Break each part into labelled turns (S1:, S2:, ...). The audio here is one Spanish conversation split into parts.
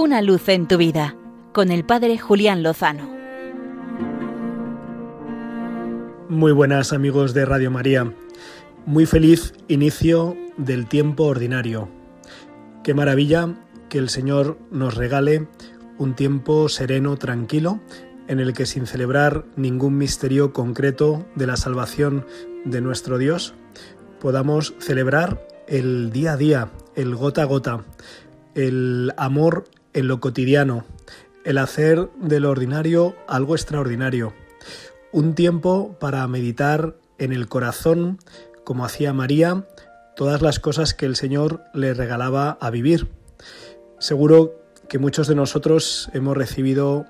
S1: Una luz en tu vida con el Padre Julián Lozano.
S2: Muy buenas amigos de Radio María. Muy feliz inicio del tiempo ordinario. Qué maravilla que el Señor nos regale un tiempo sereno, tranquilo, en el que sin celebrar ningún misterio concreto de la salvación de nuestro Dios, podamos celebrar el día a día, el gota a gota, el amor en lo cotidiano, el hacer de lo ordinario algo extraordinario. Un tiempo para meditar en el corazón, como hacía María, todas las cosas que el Señor le regalaba a vivir. Seguro que muchos de nosotros hemos recibido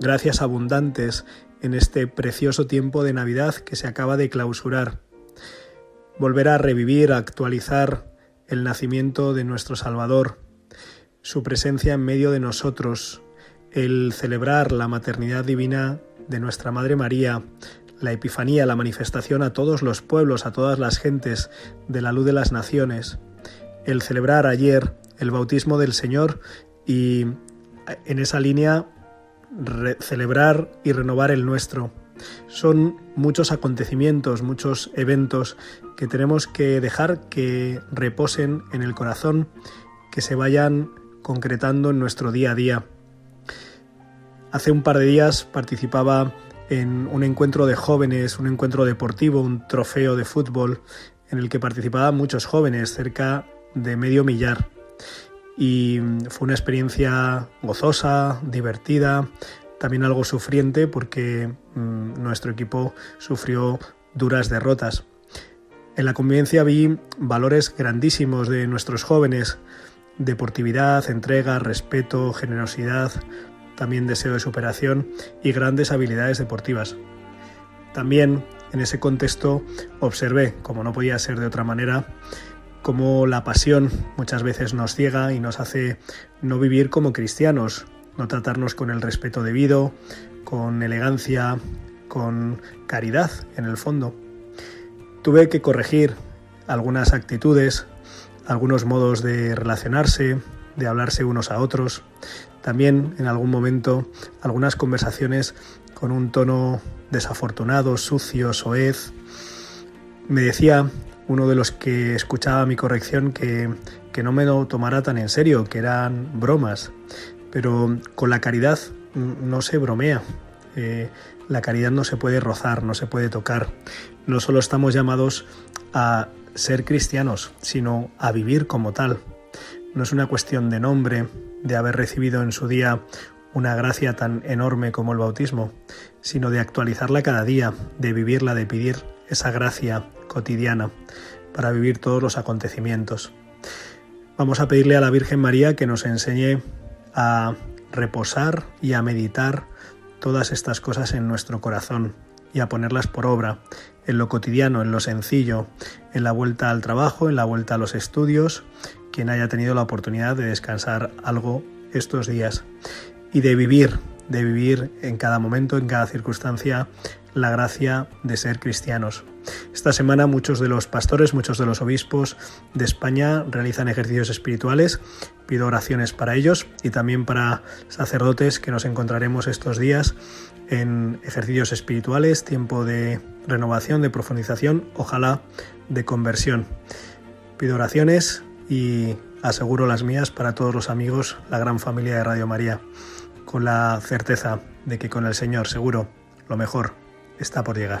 S2: gracias abundantes en este precioso tiempo de Navidad que se acaba de clausurar. Volver a revivir, a actualizar el nacimiento de nuestro Salvador, su presencia en medio de nosotros, el celebrar la maternidad divina de nuestra Madre María, la Epifanía, la manifestación a todos los pueblos, a todas las gentes de la luz de las naciones, el celebrar ayer el bautismo del Señor y en esa línea celebrar y renovar el nuestro. Son muchos acontecimientos, muchos eventos que tenemos que dejar que reposen en el corazón, que se vayan concretando en nuestro día a día. Hace un par de días participaba en un encuentro de jóvenes, un encuentro deportivo, un trofeo de fútbol, en el que participaban muchos jóvenes, cerca de medio millar. Y fue una experiencia gozosa, divertida, también algo sufriente porque mm, nuestro equipo sufrió duras derrotas. En la convivencia vi valores grandísimos de nuestros jóvenes, deportividad, entrega, respeto, generosidad, también deseo de superación y grandes habilidades deportivas. También en ese contexto observé, como no podía ser de otra manera, cómo la pasión muchas veces nos ciega y nos hace no vivir como cristianos, no tratarnos con el respeto debido, con elegancia, con caridad en el fondo. Tuve que corregir algunas actitudes, algunos modos de relacionarse, de hablarse unos a otros. También en algún momento algunas conversaciones con un tono desafortunado, sucio, soez. Me decía uno de los que escuchaba mi corrección que, que no me lo tomara tan en serio, que eran bromas. Pero con la caridad no se bromea. Eh, la caridad no se puede rozar, no se puede tocar. No solo estamos llamados a ser cristianos, sino a vivir como tal. No es una cuestión de nombre, de haber recibido en su día una gracia tan enorme como el bautismo, sino de actualizarla cada día, de vivirla, de pedir esa gracia cotidiana para vivir todos los acontecimientos. Vamos a pedirle a la Virgen María que nos enseñe a reposar y a meditar todas estas cosas en nuestro corazón y a ponerlas por obra, en lo cotidiano, en lo sencillo, en la vuelta al trabajo, en la vuelta a los estudios, quien haya tenido la oportunidad de descansar algo estos días y de vivir, de vivir en cada momento, en cada circunstancia, la gracia de ser cristianos. Esta semana muchos de los pastores, muchos de los obispos de España realizan ejercicios espirituales. Pido oraciones para ellos y también para sacerdotes que nos encontraremos estos días en ejercicios espirituales, tiempo de renovación, de profundización, ojalá de conversión. Pido oraciones y aseguro las mías para todos los amigos, la gran familia de Radio María, con la certeza de que con el Señor seguro lo mejor está por llegar.